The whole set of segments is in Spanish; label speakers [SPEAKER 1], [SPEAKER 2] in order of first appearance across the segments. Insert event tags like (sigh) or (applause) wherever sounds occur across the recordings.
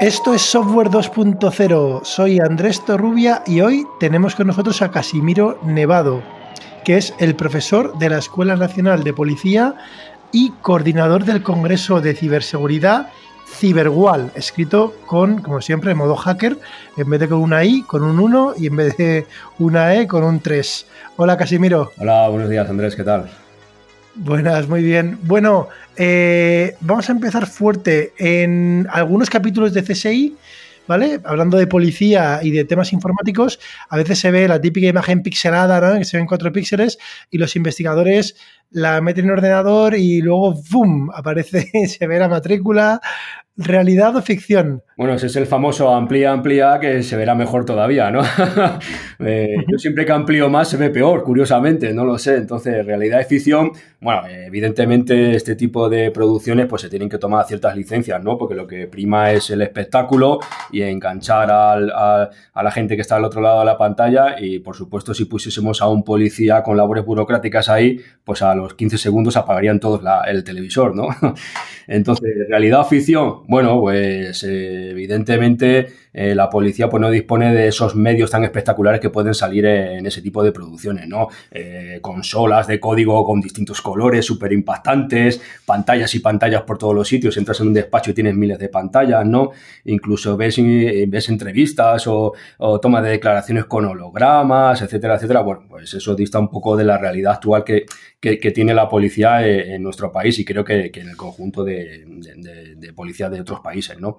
[SPEAKER 1] Esto es Software 2.0. Soy Andrés Torrubia y hoy tenemos con nosotros a Casimiro Nevado, que es el profesor de la Escuela Nacional de Policía y coordinador del Congreso de Ciberseguridad Ciberwall, escrito con, como siempre, modo hacker, en vez de con una I, con un 1 y en vez de una E, con un 3. Hola Casimiro.
[SPEAKER 2] Hola, buenos días Andrés, ¿qué tal?
[SPEAKER 1] Buenas, muy bien. Bueno, eh, vamos a empezar fuerte. En algunos capítulos de CSI, ¿vale? Hablando de policía y de temas informáticos, a veces se ve la típica imagen pixelada, ¿no? Que se ven cuatro píxeles y los investigadores la meten en ordenador y luego ¡bum! aparece, (laughs) se ve la matrícula, ¿Realidad o ficción?
[SPEAKER 2] Bueno, ese es el famoso amplía, amplía, que se verá mejor todavía, ¿no? (laughs) Eh, yo siempre que amplío más se ve peor, curiosamente, no lo sé. Entonces, realidad y ficción, bueno, evidentemente este tipo de producciones pues se tienen que tomar ciertas licencias, ¿no? Porque lo que prima es el espectáculo y enganchar a, la gente que está al otro lado de la pantalla y, por supuesto, si pusiésemos a un policía con labores burocráticas ahí, pues a los 15 segundos apagarían todos el televisor, ¿no? (laughs) Entonces, realidad o ficción, bueno, pues eh, evidentemente eh, la policía pues, no dispone de esos medios tan espectaculares que pueden salir en ese tipo de producciones, ¿no? Eh, consolas de código con distintos colores, súper impactantes, pantallas y pantallas por todos los sitios, entras en un despacho y tienes miles de pantallas, ¿no? Incluso ves, ves entrevistas o, o tomas de declaraciones con hologramas, etcétera, etcétera. Bueno, pues eso dista un poco de la realidad actual que, tiene la policía en, nuestro país y creo que, en el conjunto de, de, policías de otros países, ¿no?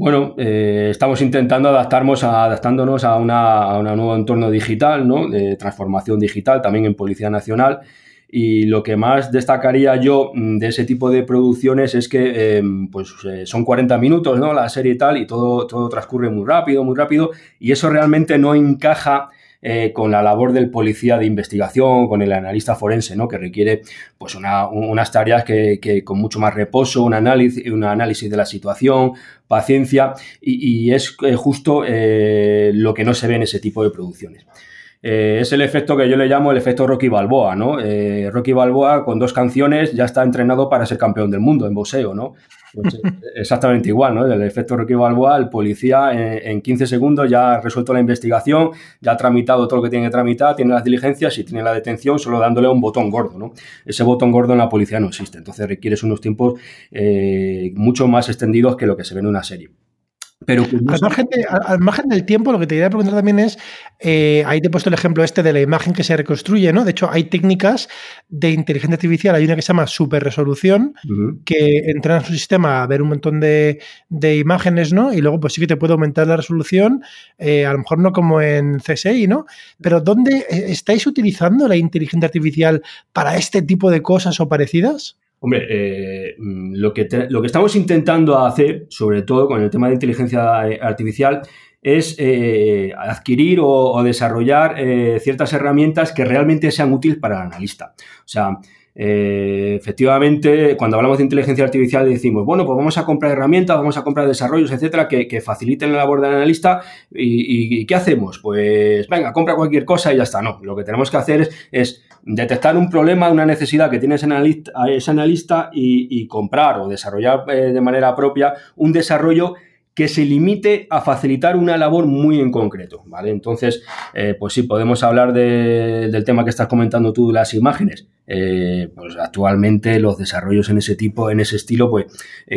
[SPEAKER 2] Bueno, eh, estamos intentando adaptarnos a, adaptándonos a, una, un nuevo entorno digital, ¿no? De transformación digital, también en Policía Nacional. Y lo que más destacaría yo mm, de ese tipo de producciones es que em, pues, eh, son 40 minutos, ¿no? La serie y tal, y todo, todo transcurre muy rápido, muy rápido, y eso realmente no encaja eh, con la labor del policía de investigación, con el analista forense, ¿no? que requiere pues unas tareas que, con mucho más reposo, un análisis, un análisis de la situación, paciencia, y, es eh, justo eh, lo que no se ve en ese tipo de producciones. es el efecto que yo le llamo el efecto Rocky Balboa, ¿no? Rocky Balboa con dos canciones ya está entrenado para ser campeón del mundo en boxeo, ¿no? Pues, eh, exactamente igual, ¿no? El efecto Rocky Balboa, el policía en, 15 segundos ya ha resuelto la investigación, ya ha tramitado todo lo que tiene que tramitar, tiene las diligencias y tiene la detención solo dándole un botón gordo, ¿no? Ese botón gordo en la policía no existe, entonces requieres unos tiempos eh, mucho más extendidos que lo que se ve en una serie.
[SPEAKER 1] Pero al, margen del tiempo, lo que te quería preguntar también es, eh, ahí te he puesto el ejemplo este de la imagen que se reconstruye, ¿no? De hecho, hay técnicas de inteligencia artificial, hay una que se llama super resolución, que entra en su sistema a ver un montón de, imágenes, ¿no? Y luego pues sí que te puede aumentar la resolución, eh, a lo mejor no como en CSI, ¿no? Pero ¿dónde eh, estáis utilizando la inteligencia artificial para este tipo de cosas o parecidas?
[SPEAKER 2] Hombre, eh, mm, lo, que lo que estamos intentando hacer, sobre todo con el tema de inteligencia eh, artificial, es eh, adquirir o, desarrollar ciertas herramientas que realmente sean útiles para el analista. O sea, efectivamente, cuando hablamos de inteligencia artificial decimos, bueno, pues vamos a comprar herramientas, vamos a comprar desarrollos, etcétera, que, faciliten la labor del analista. Y, ¿qué hacemos? Pues venga, compra cualquier cosa y ya está. No, lo que tenemos que hacer es detectar un problema, una necesidad que tiene ese analista, ese analista y, comprar o desarrollar eh, de manera propia un desarrollo que se limite a facilitar una labor muy en concreto, ¿vale? Entonces, eh, pues sí, podemos hablar del tema que estás comentando tú, de las imágenes. Eh, pues actualmente los desarrollos en ese tipo, en ese estilo, pues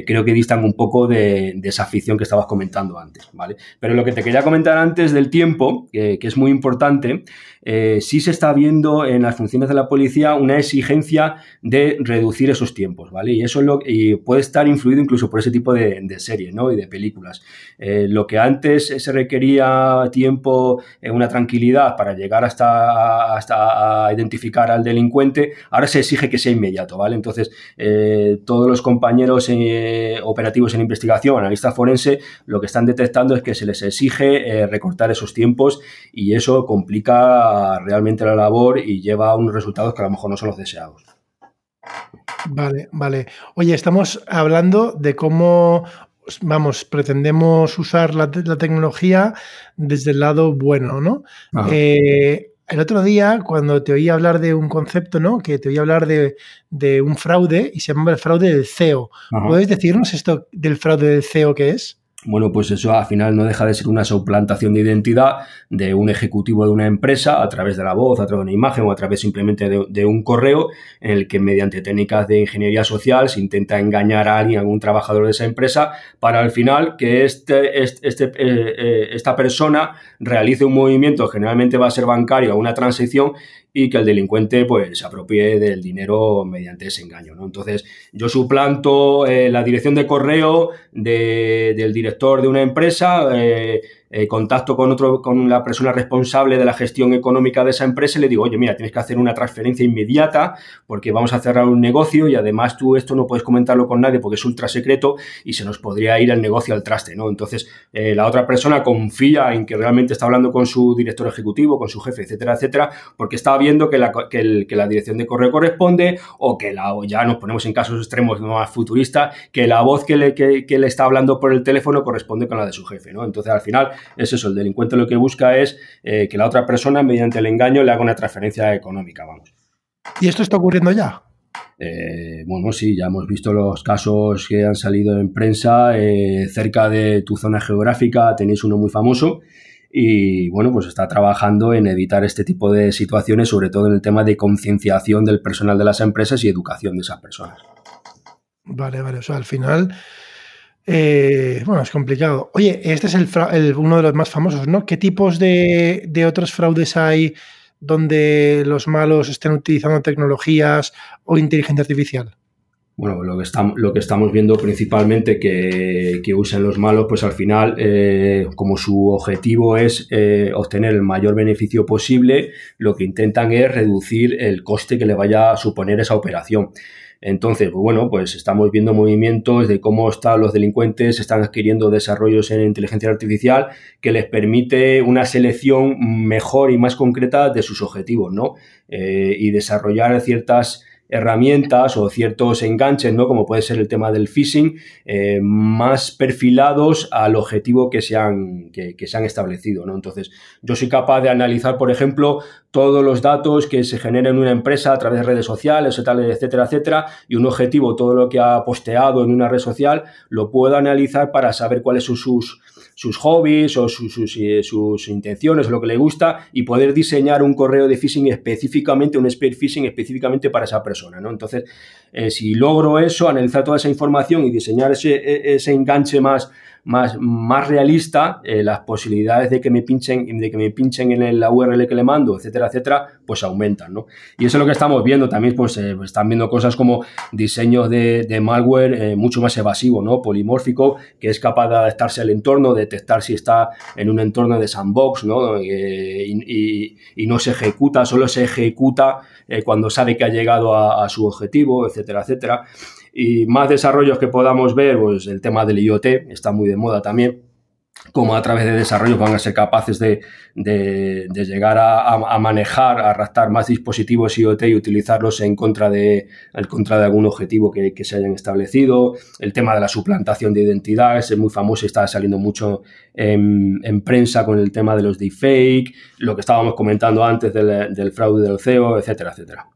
[SPEAKER 2] creo que distan un poco de, esa afición que estabas comentando antes, ¿vale? Pero lo que te quería comentar antes del tiempo, que es muy importante, eh, sí se está viendo en las funciones de la policía una exigencia de reducir esos tiempos, ¿vale? Y eso lo, y puede estar influido incluso por ese tipo de, series, ¿no? Y de películas. lo que antes se requería tiempo, una tranquilidad para llegar hasta, hasta identificar al delincuente, ahora se exige que sea inmediato, ¿vale? Entonces, eh, todos los compañeros eh, operativos en investigación, analistas forense, lo que están detectando es que se les exige eh, recortar esos tiempos y eso complica realmente la labor y lleva a unos resultados que a lo mejor no son los deseados.
[SPEAKER 1] Vale, vale. Oye, estamos hablando de cómo vamos, pretendemos usar la, tecnología desde el lado bueno, ¿no? el otro día, cuando te oí hablar de un concepto, ¿no? Que te oí hablar de, un fraude y se llama el fraude del CEO. ¿Puedes decirnos esto del fraude del CEO qué es?
[SPEAKER 2] Bueno, pues eso al final no deja de ser una suplantación de identidad de un ejecutivo de una empresa a través de la voz, a través de una imagen o a través simplemente de, un correo en el que mediante técnicas de ingeniería social se intenta engañar a alguien, a algún trabajador de esa empresa, para al final que este, este, este eh, eh, esta persona realice un movimiento, generalmente va a ser bancario, una transición y que el delincuente pues se apropie del dinero mediante ese engaño. ¿no? Entonces, yo suplanto eh, la dirección de correo del director de una empresa, eh, eh, contacto con otro, con la persona responsable de la gestión económica de esa empresa y le digo, oye, mira, tienes que hacer una transferencia inmediata porque vamos a cerrar un negocio y además tú esto no puedes comentarlo con nadie porque es ultra secreto y se nos podría ir el negocio al traste, ¿no? Entonces, eh, la otra persona confía en que realmente está hablando con su director ejecutivo, con su jefe, etcétera, etcétera, porque está viendo que la, que, la dirección de correo corresponde o que la, ya nos ponemos en casos extremos más futuristas, que la voz que le, que le está hablando por el teléfono corresponde con la de su jefe, ¿no? Entonces, al final, es eso, el delincuente lo que busca es eh, que la otra persona, mediante el engaño, le haga una transferencia económica, vamos.
[SPEAKER 1] ¿Y esto está ocurriendo ya?
[SPEAKER 2] Eh, bueno, sí, ya hemos visto los casos que han salido en prensa. Eh, cerca de tu zona geográfica tenéis uno muy famoso y bueno, pues está trabajando en evitar este tipo de situaciones, sobre todo en el tema de concienciación del personal de las empresas y educación de esas personas.
[SPEAKER 1] Vale, vale, o sea, al final eh, bueno, es complicado. Oye, este es el, uno de los más famosos, ¿no? ¿Qué tipos de, otros fraudes hay donde los malos estén utilizando tecnologías o inteligencia artificial?
[SPEAKER 2] Bueno, lo que, estamos, lo que estamos viendo principalmente que, que usan los malos, pues al final, eh, como su objetivo es eh, obtener el mayor beneficio posible, lo que intentan es reducir el coste que le vaya a suponer esa operación. Entonces, pues bueno, pues estamos viendo movimientos de cómo están los delincuentes, están adquiriendo desarrollos en inteligencia artificial que les permite una selección mejor y más concreta de sus objetivos, ¿no? Eh, y desarrollar ciertas herramientas o ciertos enganches, ¿no? Como puede ser el tema del phishing, eh, más perfilados al objetivo que se han, que, se han establecido, ¿no? Entonces, yo soy capaz de analizar, por ejemplo, todos los datos que se generan en una empresa a través de redes sociales, etcétera, etcétera, y un objetivo, todo lo que ha posteado en una red social, lo puedo analizar para saber cuáles son sus sus hobbies o sus, sus, eh, sus, intenciones, lo que le gusta, y poder diseñar un correo de phishing específicamente, un spear phishing específicamente para esa persona. Entonces, eh, si logro eso, analizar toda esa información y diseñar ese, e, ese enganche más más, más realista, eh, las posibilidades de que me pinchen, de que me pinchen en la URL que le mando, etcétera, etcétera, pues aumentan, ¿no? Y eso es lo que estamos viendo también, pues eh, están viendo cosas como diseños de, malware eh, mucho más evasivo, ¿no? Polimórfico, que es capaz de adaptarse al entorno, detectar si está en un entorno de sandbox, ¿no? Y, no se ejecuta, solo se ejecuta cuando sabe que ha llegado a, a su objetivo, etcétera, etcétera. Y más desarrollos que podamos ver, pues el tema del IoT está muy de moda también como a través de desarrollos van a ser capaces de, llegar a, manejar, a raptar más dispositivos IoT y utilizarlos en contra de, contra de algún objetivo que, se hayan establecido. El tema de la suplantación de identidades es muy famoso y está saliendo mucho en, prensa con el tema de los deepfake, lo que estábamos comentando antes del, del fraude del CEO, etcétera, etcétera.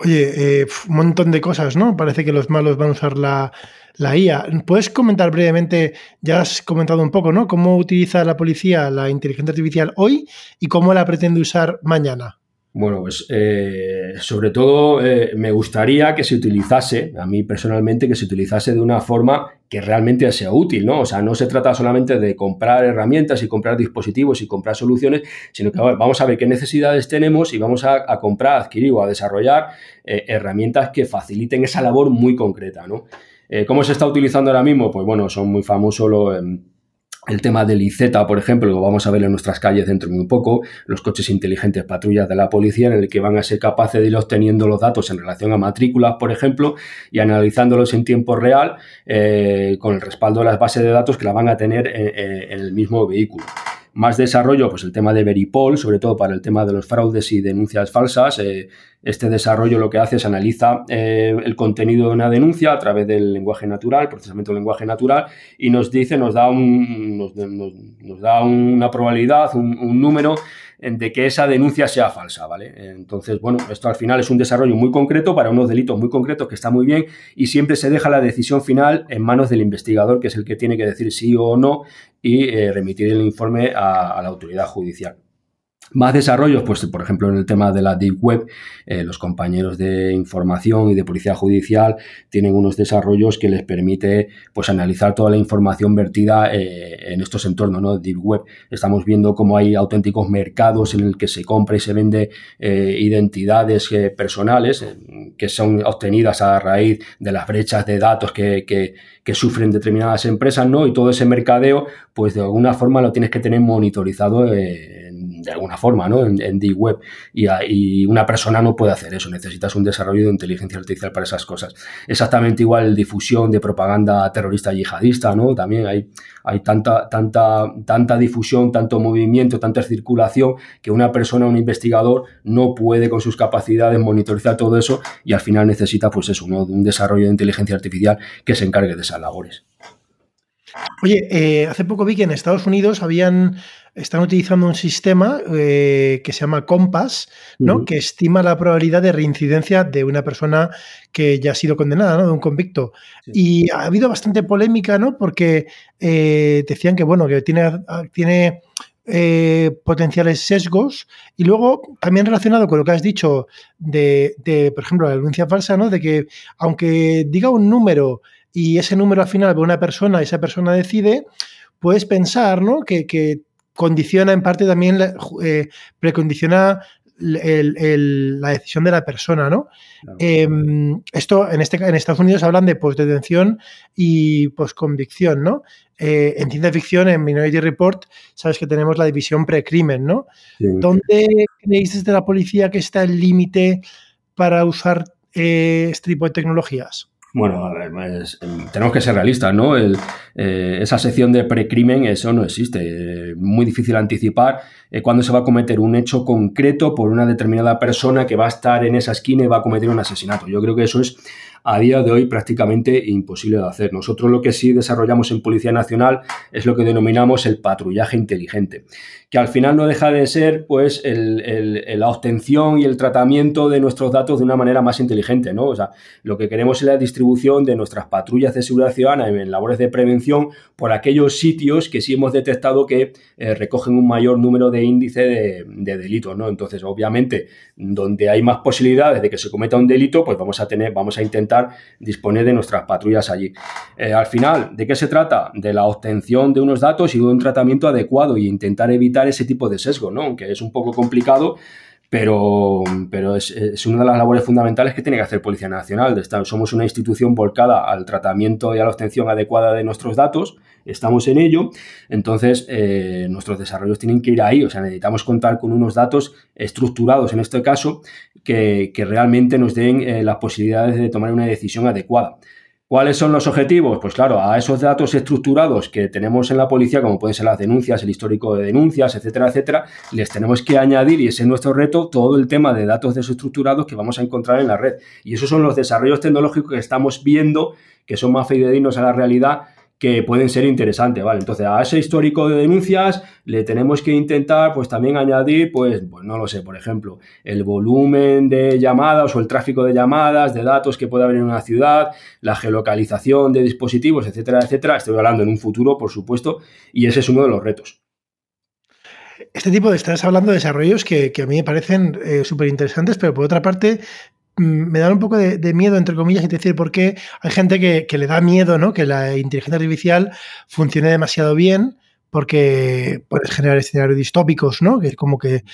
[SPEAKER 1] Oye, eh, un montón de cosas, ¿no? Parece que los malos van a usar la, la IA. ¿Puedes comentar brevemente, ya has comentado un poco, ¿no? ¿Cómo utiliza la policía la inteligencia artificial hoy y cómo la pretende usar mañana?
[SPEAKER 2] Bueno, pues eh, sobre todo eh, me gustaría que se utilizase, a mí personalmente, que se utilizase de una forma que realmente sea útil, ¿no? O sea, no se trata solamente de comprar herramientas y comprar dispositivos y comprar soluciones, sino que vamos a ver qué necesidades tenemos y vamos a, comprar, adquirir o a desarrollar eh, herramientas que faciliten esa labor muy concreta, ¿no? ¿Cómo se está utilizando ahora mismo? Pues bueno, son muy famosos los em, el tema del IZ, por ejemplo, lo vamos a ver en nuestras calles dentro de muy poco, los coches inteligentes patrullas de la policía, en el que van a ser capaces de ir obteniendo los datos en relación a matrículas, por ejemplo, y analizándolos en tiempo real eh, con el respaldo de las bases de datos que la van a tener en, el mismo vehículo. Más desarrollo, pues el tema de Veripol, sobre todo para el tema de los fraudes y denuncias falsas, eh, este desarrollo lo que hace es analiza eh, el contenido de una denuncia a través del lenguaje natural, procesamiento del lenguaje natural, y nos dice, nos da, un, nos, da una probabilidad, un, número de que esa denuncia sea falsa, ¿vale? Entonces, bueno, esto al final es un desarrollo muy concreto para unos delitos muy concretos que está muy bien y siempre se deja la decisión final en manos del investigador, que es el que tiene que decir sí o no y eh, remitir el informe a la autoridad judicial. Más desarrollos, pues por ejemplo en el tema de la Deep Web, eh, los compañeros de información y de policía judicial tienen unos desarrollos que les permite pues analizar toda la información vertida eh, en estos entornos, ¿no? Deep Web. Estamos viendo cómo hay auténticos mercados en el que se compra y se vende eh, identidades personales que son obtenidas a raíz de las brechas de datos que, que, que sufren determinadas empresas, ¿no? Y todo ese mercadeo, pues de alguna forma lo tienes que tener monitorizado de alguna forma, ¿no? En, en Web. Y, una persona no puede hacer eso. Necesitas un desarrollo de inteligencia artificial para esas cosas. Exactamente igual difusión de propaganda terrorista yihadista, ¿no? También hay, hay tanta, tanta, tanta difusión, tanto movimiento, tanta circulación, que una persona, un investigador, no puede con sus capacidades monitorizar todo eso y al final necesita, pues eso, un desarrollo de inteligencia artificial que se encargue de esas labores.
[SPEAKER 1] Oye, eh, hace poco vi que en Estados Unidos habían están utilizando un sistema eh, que se llama Compass, ¿no? que estima la probabilidad de reincidencia de una persona que ya ha sido condenada, ¿no? de un convicto. Y ha habido bastante polémica, ¿no? porque eh, decían que, bueno, que tiene, tiene potenciales sesgos y luego también relacionado con lo que has dicho de, de, por ejemplo, la denuncia falsa, ¿no? de que aunque diga un número y ese número al final ve una persona y esa persona decide, puedes pensar ¿no? que, condiciona en parte también, eh, precondiciona la decisión de la persona, ¿no? Em, esto en, este, en Estados Unidos hablan de postdetención y postconvicción, ¿no? Eh, en ciencia ficción, en Minority Report, sabes que tenemos la división precrimen, ¿no? ¿Dónde creéis desde la policía que está el límite para usar eh, este tipo de tecnologías?
[SPEAKER 2] Bueno, tenemos que ser realistas, ¿no? Eh, esa sección de precrimen, eso no existe. muy difícil anticipar eh, cuándo se va a cometer un hecho concreto por una determinada persona que va a estar en esa esquina y va a cometer un asesinato. Yo creo que eso es a día de hoy prácticamente imposible de hacer. Nosotros lo que sí desarrollamos en Policía Nacional es lo que denominamos el patrullaje inteligente, que al final no deja de ser pues la obtención y el tratamiento de nuestros datos de una manera más inteligente, ¿no? O sea, lo que queremos es la distribución de nuestras patrullas de seguridad ciudadana en, labores de prevención por aquellos sitios que sí hemos detectado que eh, recogen un mayor número de índice de, de, delitos, ¿no? Entonces, obviamente, donde hay más posibilidades de que se cometa un delito, pues vamos a tener, vamos a intentar disponer de nuestras patrullas allí. Eh, al final, ¿de qué se trata? De la obtención de unos datos y de un tratamiento adecuado y intentar evitar ese tipo de sesgo, ¿no? Aunque es un poco complicado, pero, pero es, una de las labores fundamentales que tiene que hacer Policía Nacional. Somos una institución volcada al tratamiento y a la obtención adecuada de nuestros datos, estamos en ello, entonces eh, nuestros desarrollos tienen que ir ahí, o sea, necesitamos contar con unos datos estructurados, en este caso, que, realmente nos den eh, las posibilidades de tomar una decisión adecuada. ¿Cuáles son los objetivos? Pues claro, a esos datos estructurados que tenemos en la policía, como pueden ser las denuncias, el histórico de denuncias, etcétera, etcétera, les tenemos que añadir, y ese es nuestro reto, todo el tema de datos desestructurados que vamos a encontrar en la red. Y esos son los desarrollos tecnológicos que estamos viendo que son más fidedignos a la realidad que pueden ser interesantes, ¿vale? Entonces, a ese histórico de denuncias le tenemos que intentar, pues también añadir, pues, pues no lo sé, por ejemplo, el volumen de llamadas o el tráfico de llamadas, de datos que puede haber en una ciudad, la geolocalización de dispositivos, etcétera, etcétera. Estoy hablando en un futuro, por supuesto, y ese es uno de los retos.
[SPEAKER 1] Este tipo de, estás hablando de desarrollos que, a mí me parecen eh, súper interesantes, pero por otra parte, me da un poco de, miedo, entre comillas, y decir por qué hay gente que, le da miedo, ¿no? Que la inteligencia artificial funcione demasiado bien porque puedes generar escenarios distópicos, ¿no? Que es como que,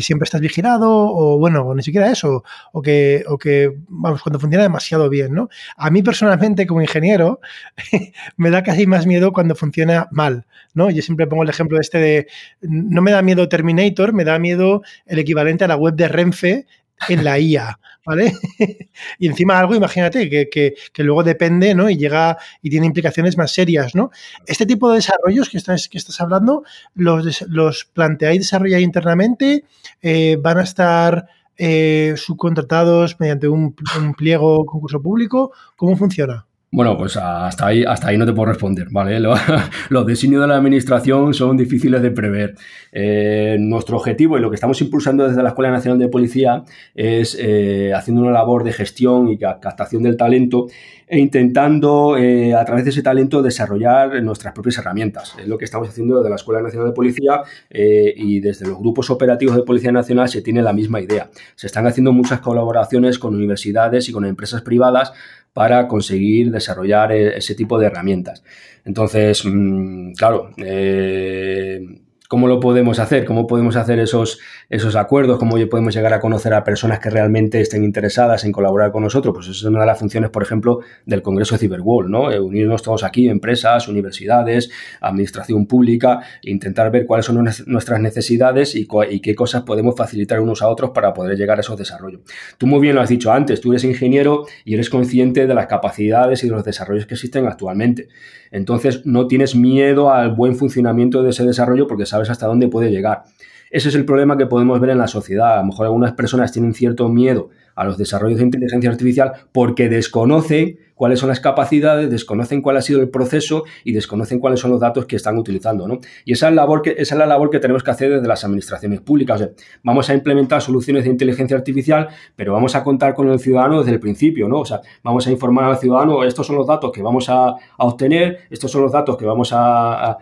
[SPEAKER 1] siempre estás vigilado, o bueno, ni siquiera eso, o que, o que, vamos, cuando funciona demasiado bien, ¿no? A mí personalmente, como ingeniero, (laughs) me da casi más miedo cuando funciona mal, ¿no? Yo siempre pongo el ejemplo este de, no me da miedo Terminator, me da miedo el equivalente a la web de Renfe en la IA, ¿vale? (laughs) y encima algo, imagínate, que, luego depende, ¿no? Y llega y tiene implicaciones más serias, ¿no? Este tipo de desarrollos que estás, que estás hablando, ¿los, los planteáis desarrollar internamente? Eh, ¿Van a estar eh, subcontratados mediante un, un pliego concurso público? ¿Cómo funciona?
[SPEAKER 2] Bueno, pues hasta ahí, hasta ahí no te puedo responder, ¿vale? (laughs) Los, designios de la administración son difíciles de prever. Eh, nuestro objetivo y lo que estamos impulsando desde la Escuela Nacional de Policía es eh, haciendo una labor de gestión y captación del talento e intentando eh, a través de ese talento desarrollar nuestras propias herramientas. Es lo que estamos haciendo desde la Escuela Nacional de Policía y desde los grupos operativos de Policía Nacional se tiene la misma idea. Se están haciendo muchas colaboraciones con universidades y con empresas privadas para conseguir desarrollar e-, ese tipo de herramientas. Entonces, mm, claro, eh, ¿Cómo lo podemos hacer? ¿Cómo podemos hacer esos, esos acuerdos? ¿Cómo podemos llegar a conocer a personas que realmente estén interesadas en colaborar con nosotros? Pues eso es una de las funciones, por ejemplo, del Congreso Cyberworld, ¿no? Eh, unirnos todos aquí, empresas, universidades, administración pública, e intentar ver cuáles son nuestras necesidades y, y, qué cosas podemos facilitar unos a otros para poder llegar a esos desarrollos. Tú muy bien lo has dicho antes, tú eres ingeniero y eres consciente de las capacidades y de los desarrollos que existen actualmente. Entonces no tienes miedo al buen funcionamiento de ese desarrollo porque sabes hasta dónde puede llegar. Ese es el problema que podemos ver en la sociedad. A lo mejor algunas personas tienen cierto miedo a los desarrollos de inteligencia artificial porque desconocen cuáles son las capacidades, desconocen cuál ha sido el proceso y desconocen cuáles son los datos que están utilizando. ¿no? Y esa es, la labor que, esa es la labor que tenemos que hacer desde las administraciones públicas. vamos a implementar soluciones de inteligencia artificial, pero vamos a contar con el ciudadano desde el principio. ¿no? O sea, vamos a informar al ciudadano, estos son los datos que vamos a, obtener, estos son los datos que vamos a,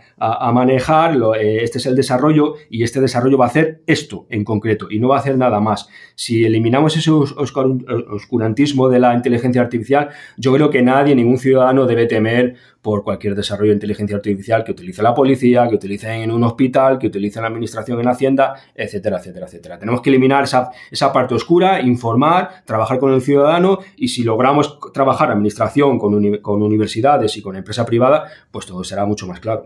[SPEAKER 2] manejar, eh, este es el desarrollo y este desarrollo va a hacer esto en concreto y no va a hacer nada más. Si eliminamos ese oscurantismo de la inteligencia artificial, yo creo que nadie, ningún ciudadano debe temer por cualquier desarrollo de inteligencia artificial que utilice la policía, que utilice en un hospital, que utilice la administración en Hacienda, etcétera, etcétera, etcétera. Tenemos que eliminar esa, esa parte oscura, informar, trabajar con el ciudadano y si logramos trabajar administración con, con universidades y con empresa privada, pues todo será mucho más claro.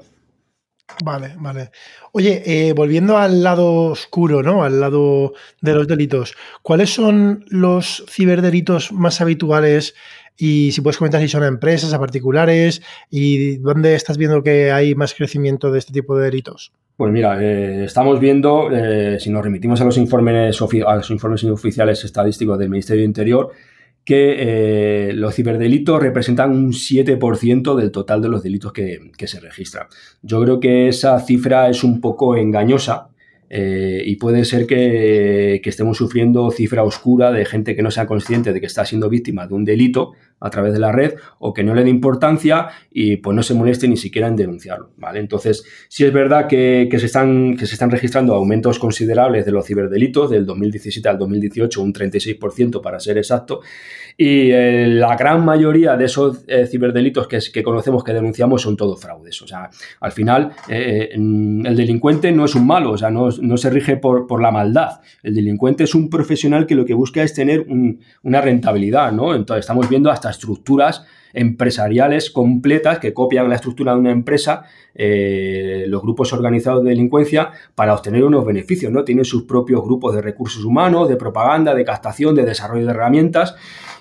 [SPEAKER 1] Vale, vale. Oye, eh, volviendo al lado oscuro, ¿no? Al lado de los delitos, ¿cuáles son los ciberdelitos más habituales y si puedes comentar si son a empresas, a particulares y dónde estás viendo que hay más crecimiento de este tipo de delitos.
[SPEAKER 2] Pues mira, eh, estamos viendo, eh, si nos remitimos a los informes, a los informes oficiales estadísticos del Ministerio de Interior, que eh, los ciberdelitos representan un 7% del total de los delitos que, se registran. Yo creo que esa cifra es un poco engañosa y puede ser que, estemos sufriendo cifra oscura de gente que no sea consciente de que está siendo víctima de un delito a través de la red o que no le dé importancia y pues no se moleste ni siquiera en denunciarlo. ¿vale? Entonces, sí es verdad que, se están, que se están registrando aumentos considerables de los ciberdelitos del 2017 al 2018, un 36% para ser exacto, y eh, la gran mayoría de esos eh, ciberdelitos que, que, conocemos, que denunciamos, son todos fraudes. O sea, al final, el delincuente no es un malo, o sea, no, no se rige por, la maldad. El delincuente es un profesional que lo que busca es tener una rentabilidad, ¿no? Entonces estamos viendo hasta estructuras empresariales completas que copian la estructura de una empresa, eh, los grupos organizados de delincuencia, para obtener unos beneficios, ¿no? Tienen sus propios grupos de recursos humanos, de propaganda, de captación, de desarrollo de herramientas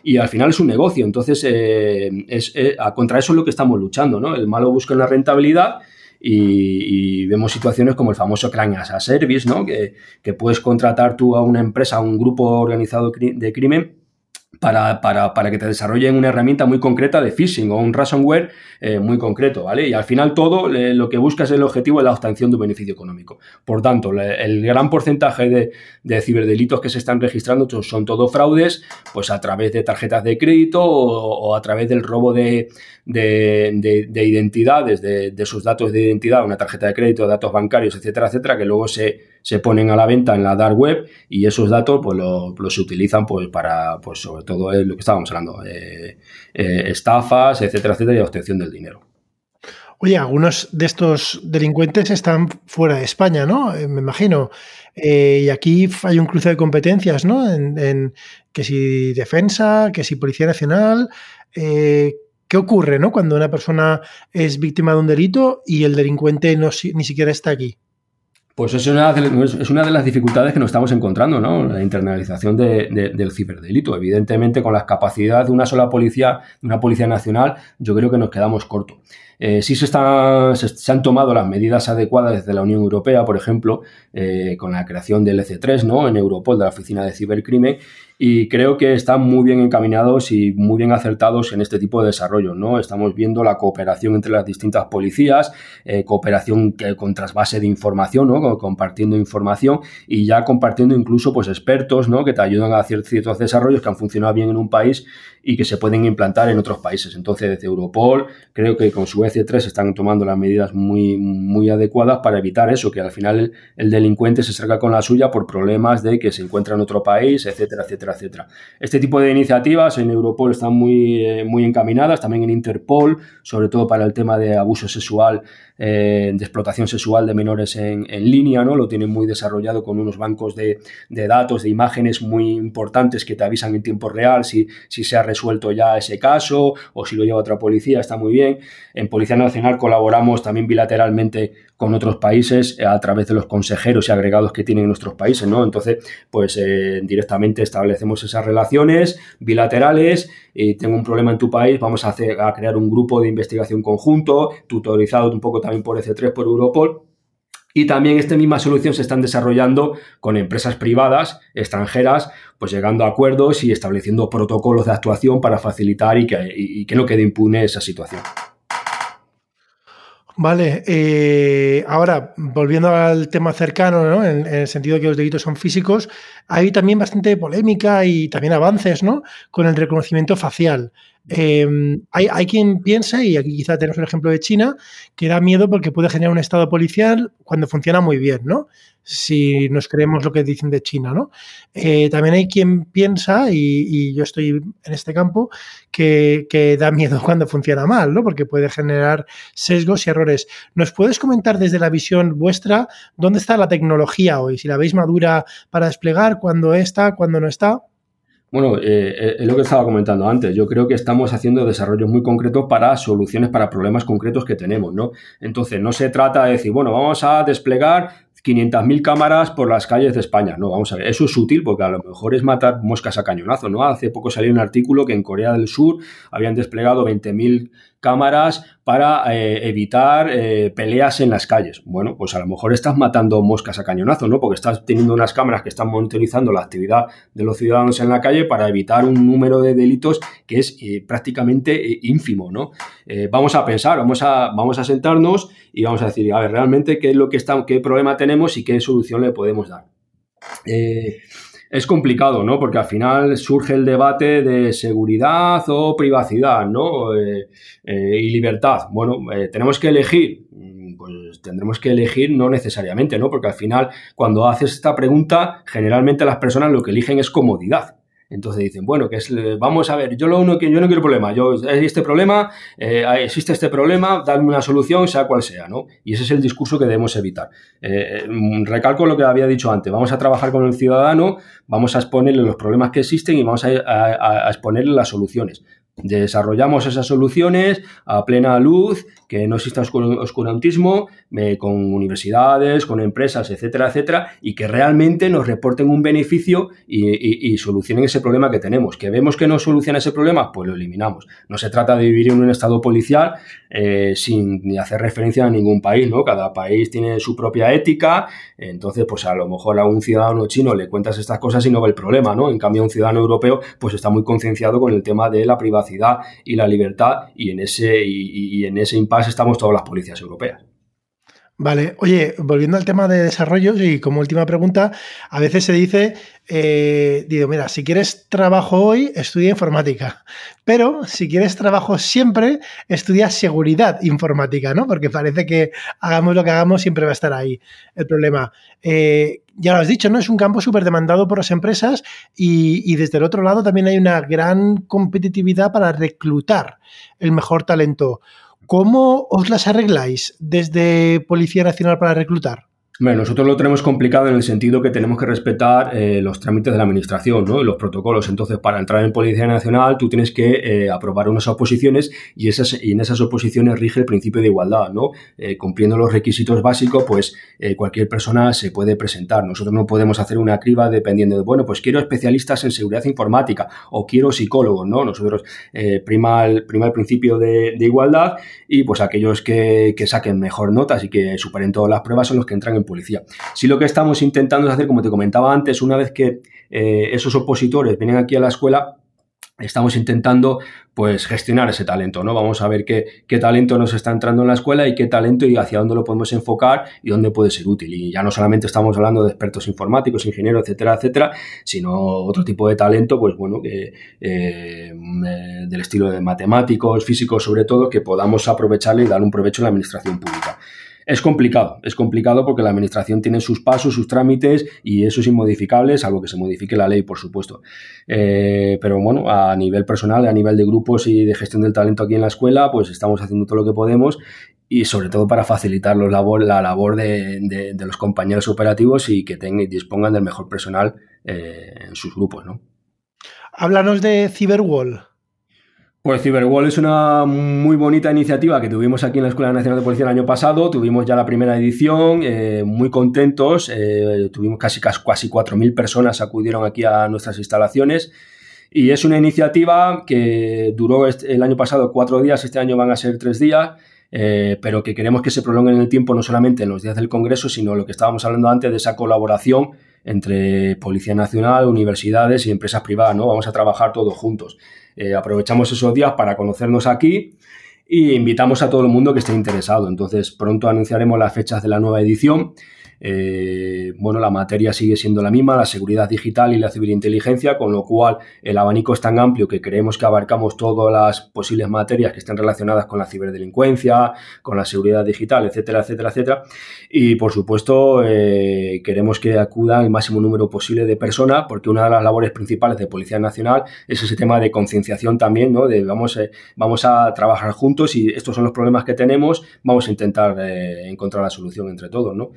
[SPEAKER 2] y al final es un negocio. Entonces, eh, es, eh, contra eso es lo que estamos luchando, ¿no? El malo busca una rentabilidad y, vemos situaciones como el famoso Crime as a Service, ¿no? Que, que puedes contratar tú a una empresa, a un grupo organizado de crimen para, para, para, que te desarrollen una herramienta muy concreta de phishing o un ransomware eh, muy concreto, ¿vale? Y al final todo lo que buscas es el objetivo de la obtención de un beneficio económico. Por tanto, el gran porcentaje de, de, ciberdelitos que se están registrando son todos fraudes, pues a través de tarjetas de crédito o, a través del robo de, de, de identidades, de, sus datos de identidad, una tarjeta de crédito, datos bancarios, etcétera, etcétera, que luego se, se ponen a la venta en la dark web y esos datos pues los se utilizan pues para, pues sobre todo lo que estábamos hablando, eh, eh, estafas, etcétera, etcétera, y obtención del dinero.
[SPEAKER 1] Oye, algunos de estos delincuentes están fuera de España, ¿no? Eh, me imagino. y aquí hay un cruce de competencias, ¿no? En, que si defensa, que si Policía Nacional. ¿Qué ocurre, ¿no? Cuando una persona es víctima de un delito y el delincuente no, ni siquiera está aquí.
[SPEAKER 2] Pues es una, de, es una de las dificultades que nos estamos encontrando, ¿no? La internalización del ciberdelito. Evidentemente, con las capacidades de una sola policía, una policía nacional, yo creo que nos quedamos cortos. Eh, sí se, se, han tomado las medidas adecuadas desde la Unión Europea, por ejemplo, eh, con la creación del EC3, ¿no? En Europol, de la Oficina de Cibercrimen, y creo que están muy bien encaminados y muy bien acertados en este tipo de desarrollo. ¿no? Estamos viendo la cooperación entre las distintas policías, eh, cooperación con trasvase de información, ¿no? compartiendo información y ya compartiendo incluso pues, expertos ¿no? que te ayudan a hacer ciertos desarrollos que han funcionado bien en un país y que se pueden implantar en otros países. Entonces, desde Europol, creo que con su EC3 están tomando las medidas muy, muy adecuadas para evitar eso, que al final el, delincuente se salga con la suya por problemas de que se encuentra en otro país, etcétera, etcétera, Este tipo de iniciativas en Europol están muy, eh, muy encaminadas, también en Interpol, sobre todo para el tema de abuso sexual eh, de explotación sexual de menores en, línea, ¿no? Lo tienen muy desarrollado con unos bancos de, datos, de imágenes muy importantes que te avisan en tiempo real si, si se ha resuelto ya ese caso o si lo lleva otra policía, está muy bien. En Policía Nacional colaboramos también bilateralmente con otros países eh, a través de los consejeros y agregados que tienen nuestros países, ¿no? Entonces, pues eh, directamente establecemos esas relaciones bilaterales y tengo un problema en tu país, vamos a, hacer, a crear un grupo de investigación conjunto, tutorizado un poco también por EC3, por Europol, y también esta misma solución se están desarrollando con empresas privadas extranjeras, pues llegando a acuerdos y estableciendo protocolos de actuación para facilitar y que no quede impune esa situación.
[SPEAKER 1] Vale, eh, ahora volviendo al tema cercano, ¿no? en, el sentido de que los delitos son físicos, hay también bastante polémica y también avances ¿no? con el reconocimiento facial. Em, hay, hay, quien piensa, y aquí quizá tenemos el ejemplo de China, que da miedo porque puede generar un estado policial cuando funciona muy bien, ¿no? Si nos creemos lo que dicen de China, ¿no? Eh, también hay quien piensa, y, yo estoy en este campo, que, que, da miedo (laughs) cuando funciona mal, ¿no? Porque puede generar sesgos y errores. ¿Nos puedes comentar desde la visión vuestra dónde está la tecnología hoy? Si la veis madura para desplegar, cuándo está, cuándo no está.
[SPEAKER 2] Bueno, eh, eh, es lo que estaba comentando antes. Yo creo que estamos haciendo desarrollos muy concretos para soluciones para problemas concretos que tenemos, ¿no? Entonces, no se trata de decir, bueno, vamos a desplegar 500.000 cámaras por las calles de España. No, vamos a ver, eso es útil porque a lo mejor es matar moscas a cañonazo, ¿no? Hace poco salió un artículo que en Corea del Sur habían desplegado 20.000 cámaras para eh, evitar eh, peleas en las calles. Bueno, pues a lo mejor estás matando moscas a cañonazo, ¿no? Porque estás teniendo unas cámaras que están monitorizando la actividad de los ciudadanos en la calle para evitar un número de delitos que es eh, prácticamente ínfimo, ¿no? vamos a pensar, vamos a, vamos a sentarnos y vamos a decir, a ver, realmente qué es lo que está, qué problema tenemos y qué solución le podemos dar es complicado, ¿no? Porque al final surge el debate de seguridad o privacidad, ¿no? Eh, eh, y libertad. Bueno, eh, tenemos que elegir. Mm, pues tendremos que elegir no necesariamente, ¿no? Porque al final, cuando haces esta pregunta, generalmente las personas lo que eligen es comodidad. Entonces dicen, bueno, que es, vamos a ver, yo lo uno que yo no quiero problema, yo este problema, eh, existe este problema, dame una solución, sea cual sea, ¿no? Y ese es el discurso que debemos evitar. Eh, mm, recalco lo que había dicho antes, vamos a trabajar con el ciudadano, vamos a exponerle los problemas que existen y vamos a, a exponerle las soluciones. Desarrollamos esas soluciones a plena luz, que no exista oscurantismo, eh, con universidades, con empresas, etcétera, etcétera, y que realmente nos reporten un beneficio y, solucionen ese problema que tenemos. Que vemos que no soluciona ese problema, pues lo eliminamos. No se trata de vivir en un estado policial eh, sin hacer referencia a ningún país, ¿no? Cada país tiene su propia ética, entonces, pues a lo mejor a un ciudadano chino le cuentas estas cosas y no ve el problema, ¿no? En cambio, un ciudadano europeo, pues está muy concienciado con el tema de la privacidad y la libertad y en ese, y, en ese estamos todas las policías europeas.
[SPEAKER 1] Vale, oye, volviendo al tema de desarrollo y como última pregunta, a veces se dice, eh, digo, mira, si quieres trabajo hoy, estudia informática, pero si quieres trabajo siempre, estudia seguridad informática, ¿no? Porque parece que hagamos lo que hagamos, siempre va a estar ahí el problema. Eh, ya lo has dicho, ¿no? Es un campo súper demandado por las empresas y, desde el otro lado también hay una gran competitividad para reclutar el mejor talento. ¿Cómo os las arregláis desde Policía Nacional para reclutar?
[SPEAKER 2] Bueno, nosotros lo tenemos complicado en el sentido que tenemos que respetar eh, los trámites de la administración, ¿no? los protocolos. Entonces, para entrar en Policía Nacional, tú tienes que eh, aprobar unas oposiciones y, esas, y en esas oposiciones rige el principio de igualdad, ¿no? Eh, cumpliendo los requisitos básicos, pues cualquier persona se puede presentar. Nosotros no podemos hacer una criba dependiendo de, bueno, pues quiero especialistas en seguridad informática o quiero psicólogos, ¿no? Nosotros prima, el, prima el principio de, igualdad y pues aquellos que, que saquen mejor notas y que superen todas las pruebas son los que entran en policía. Si lo que estamos intentando hacer, como te comentaba antes, una vez que eh, esos opositores vienen aquí a la escuela, estamos intentando pues gestionar ese talento, ¿no? Vamos a ver qué, qué, talento nos está entrando en la escuela y qué talento y hacia dónde lo podemos enfocar y dónde puede ser útil. Y ya no solamente estamos hablando de expertos informáticos, ingenieros, etcétera, etcétera, sino otro tipo de talento, pues bueno, que, eh, del estilo de matemáticos, físicos sobre todo, que podamos aprovecharle y dar un provecho en la administración pública. Es complicado, es complicado porque la administración tiene sus pasos, sus trámites y eso es inmodificable, salvo que se modifique la ley, por supuesto. Eh, pero bueno, a nivel personal, a nivel de grupos y de gestión del talento aquí en la escuela, pues estamos haciendo todo lo que podemos y sobre todo para facilitar la labor de, los compañeros operativos y que tengan, dispongan del mejor personal eh, en sus grupos. ¿no?
[SPEAKER 1] Háblanos de Cyberwall.
[SPEAKER 2] Pues Cyberwall es una muy bonita iniciativa que tuvimos aquí en la Escuela Nacional de Policía el año pasado. Tuvimos ya la primera edición, eh, muy contentos. Eh, tuvimos casi, casi 4.000 personas acudieron aquí a nuestras instalaciones. Y es una iniciativa que duró el año pasado cuatro días, este año van a ser tres días. Eh, pero que queremos que se prolongue en el tiempo no solamente en los días del Congreso, sino lo que estábamos hablando antes de esa colaboración entre Policía Nacional, universidades y empresas privadas, ¿no? Vamos a trabajar todos juntos. Eh, aprovechamos esos días para conocernos aquí y invitamos a todo el mundo que esté interesado. Entonces, pronto anunciaremos las fechas de la nueva edición eh, bueno, la materia sigue siendo la misma, la seguridad digital y la ciberinteligencia, con lo cual el abanico es tan amplio que creemos que abarcamos todas las posibles materias que estén relacionadas con la ciberdelincuencia, con la seguridad digital, etcétera, etcétera, etcétera. Y por supuesto, eh, queremos que acuda el máximo número posible de personas, porque una de las labores principales de Policía Nacional es ese tema de concienciación también, ¿no? De vamos, eh, vamos a trabajar juntos y estos son los problemas que tenemos, vamos a intentar encontrar la solución entre todos, ¿no?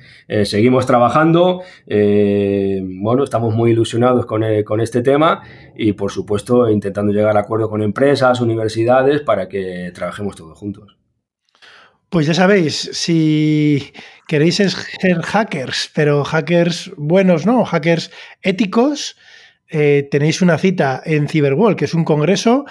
[SPEAKER 2] Seguimos trabajando, eh, bueno, estamos muy ilusionados eh, con, este tema y por supuesto intentando llegar a acuerdos con empresas, universidades para que trabajemos todos juntos.
[SPEAKER 1] Pues ya sabéis, si queréis ser hackers, pero hackers buenos, ¿no? Hackers éticos, eh, tenéis una cita en Cyberwall, que es un congreso.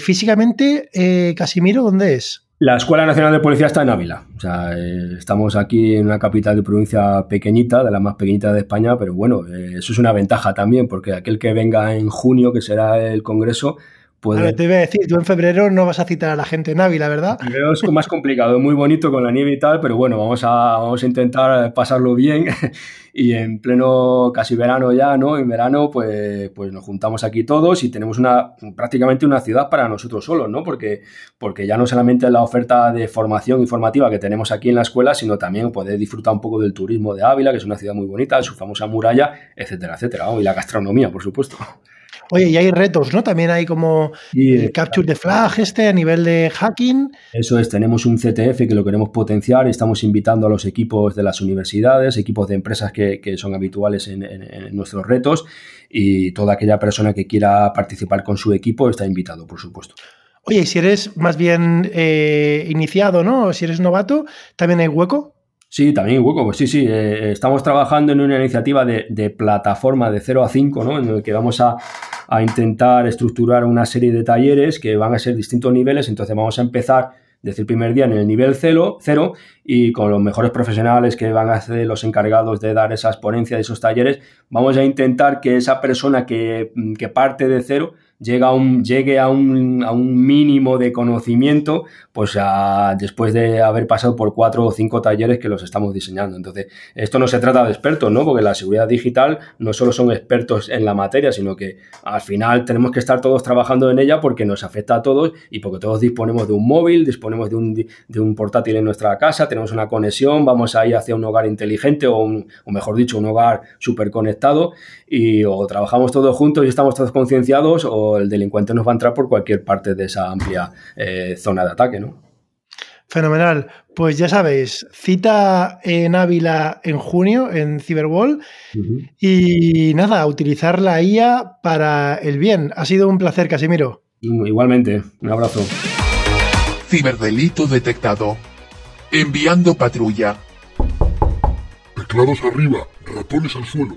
[SPEAKER 1] físicamente, Casimiro, ¿dónde es?
[SPEAKER 2] La Escuela Nacional de Policía está en Ávila. O sea, eh, estamos aquí en una capital de provincia pequeñita, de la más pequeñita de España, pero bueno, eh, eso es una ventaja también, porque aquel que venga en junio, que será el Congreso,
[SPEAKER 1] puede... te iba a decir, tú en febrero no vas a citar a la gente en Ávila, ¿verdad?
[SPEAKER 2] Febrero es más complicado, es muy bonito con la nieve y tal, pero bueno, vamos a, vamos a intentar pasarlo bien (laughs) y en pleno casi verano ya, ¿no? En verano, pues, pues nos juntamos aquí todos y tenemos una prácticamente una ciudad para nosotros solos, ¿no? Porque, porque ya no solamente la oferta de formación informativa que tenemos aquí en la escuela, sino también poder disfrutar un poco del turismo de Ávila, que es una ciudad muy bonita, su famosa muralla, etcétera, etcétera, y la gastronomía, por supuesto.
[SPEAKER 1] Oye, y hay retos, ¿no? También hay como el Capture the Flag este a nivel de hacking.
[SPEAKER 2] Eso es, tenemos un CTF que lo queremos potenciar y estamos invitando a los equipos de las universidades, equipos de empresas que, son habituales en, nuestros retos y toda aquella persona que quiera participar con su equipo está invitado, por supuesto.
[SPEAKER 1] Oye, y si eres más bien eh, iniciado, ¿no? Si eres novato, ¿también hay hueco?
[SPEAKER 2] Sí, también hueco, pues sí, sí. Eh, estamos trabajando en una iniciativa de, de, plataforma de 0 a 5, ¿no? En el que vamos a, a intentar estructurar una serie de talleres que van a ser distintos niveles. Entonces vamos a empezar desde el primer día en el nivel cero, cero y con los mejores profesionales que van a ser los encargados de dar esas ponencias, esos talleres, vamos a intentar que esa persona que, que parte de cero llega a un, llegue a un, a un mínimo de conocimiento, pues después de haber pasado por cuatro o cinco talleres que los estamos diseñando. Entonces, esto no se trata de expertos, ¿no? Porque la seguridad digital no solo son expertos en la materia, sino que al final tenemos que estar todos trabajando en ella porque nos afecta a todos y porque todos disponemos de un móvil, disponemos de un, de un portátil en nuestra casa, tenemos una conexión, vamos a ir hacia un hogar inteligente o, o mejor dicho, un hogar súper conectado y o trabajamos todos juntos y estamos todos concienciados o el delincuente nos va a entrar por cualquier parte de esa amplia eh, zona de ataque, ¿no?
[SPEAKER 1] Fenomenal. Pues ya sabéis, cita en Ávila en junio en Cyberwall. Y nada, utilizar la IA para el bien. Ha sido un placer, Casimiro.
[SPEAKER 2] Igualmente, un abrazo.
[SPEAKER 3] Ciberdelito detectado. Enviando patrulla.
[SPEAKER 4] Teclados arriba, ratones al suelo.